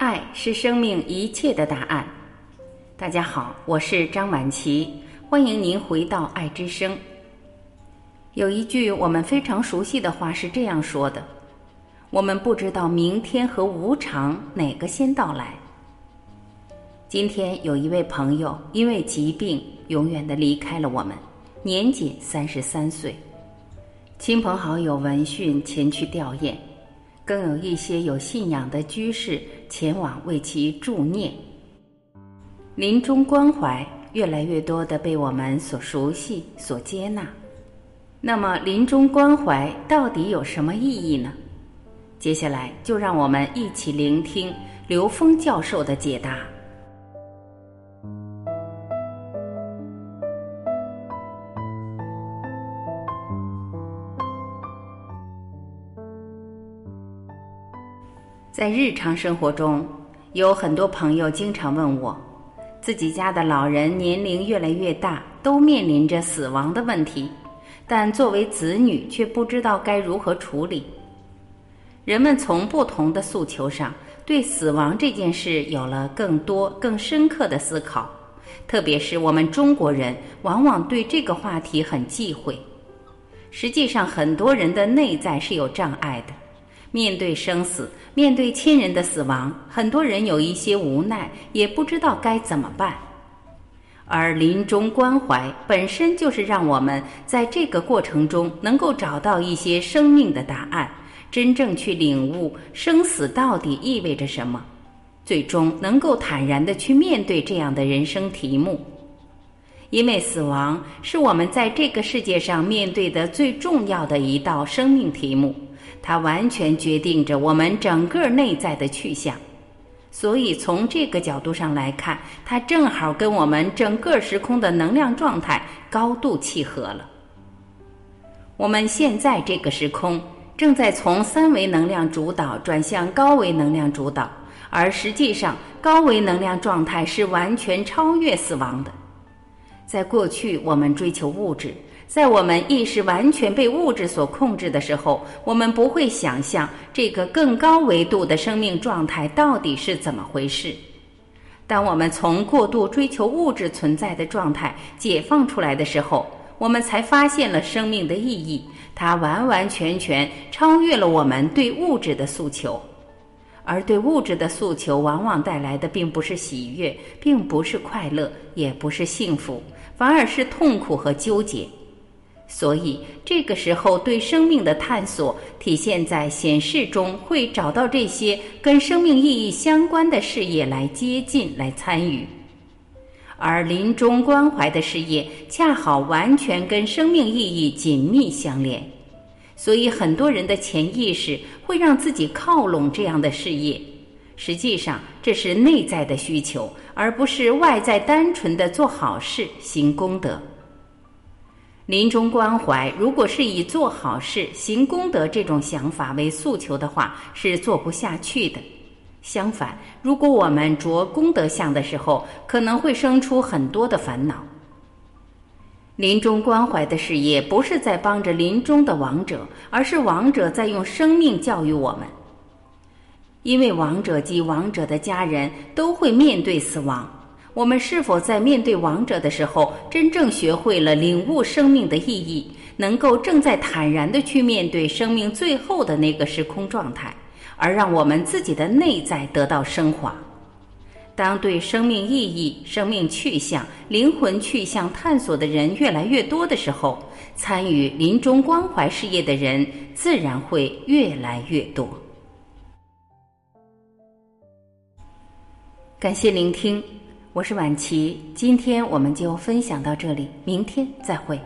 爱是生命一切的答案。大家好，我是张晚琪，欢迎您回到爱之声。有一句我们非常熟悉的话是这样说的：“我们不知道明天和无常哪个先到来。”今天有一位朋友因为疾病永远的离开了我们，年仅三十三岁。亲朋好友闻讯前去吊唁。更有一些有信仰的居士前往为其助念。临终关怀越来越多的被我们所熟悉、所接纳。那么，临终关怀到底有什么意义呢？接下来就让我们一起聆听刘峰教授的解答。在日常生活中，有很多朋友经常问我，自己家的老人年龄越来越大，都面临着死亡的问题，但作为子女却不知道该如何处理。人们从不同的诉求上，对死亡这件事有了更多、更深刻的思考。特别是我们中国人，往往对这个话题很忌讳。实际上，很多人的内在是有障碍的。面对生死，面对亲人的死亡，很多人有一些无奈，也不知道该怎么办。而临终关怀本身就是让我们在这个过程中能够找到一些生命的答案，真正去领悟生死到底意味着什么，最终能够坦然的去面对这样的人生题目。因为死亡是我们在这个世界上面对的最重要的一道生命题目。它完全决定着我们整个内在的去向，所以从这个角度上来看，它正好跟我们整个时空的能量状态高度契合了。我们现在这个时空正在从三维能量主导转向高维能量主导，而实际上高维能量状态是完全超越死亡的。在过去，我们追求物质。在我们意识完全被物质所控制的时候，我们不会想象这个更高维度的生命状态到底是怎么回事。当我们从过度追求物质存在的状态解放出来的时候，我们才发现了生命的意义，它完完全全超越了我们对物质的诉求。而对物质的诉求，往往带来的并不是喜悦，并不是快乐，也不是幸福，反而是痛苦和纠结。所以，这个时候对生命的探索体现在显示中，会找到这些跟生命意义相关的事业来接近、来参与。而临终关怀的事业恰好完全跟生命意义紧密相连，所以很多人的潜意识会让自己靠拢这样的事业。实际上，这是内在的需求，而不是外在单纯的做好事、行功德。临终关怀，如果是以做好事、行功德这种想法为诉求的话，是做不下去的。相反，如果我们着功德相的时候，可能会生出很多的烦恼。临终关怀的事业不是在帮着临终的亡者，而是亡者在用生命教育我们。因为亡者及亡者的家人都会面对死亡。我们是否在面对亡者的时候，真正学会了领悟生命的意义，能够正在坦然的去面对生命最后的那个时空状态，而让我们自己的内在得到升华？当对生命意义、生命去向、灵魂去向探索的人越来越多的时候，参与临终关怀事业的人自然会越来越多。感谢聆听。我是婉琪，今天我们就分享到这里，明天再会。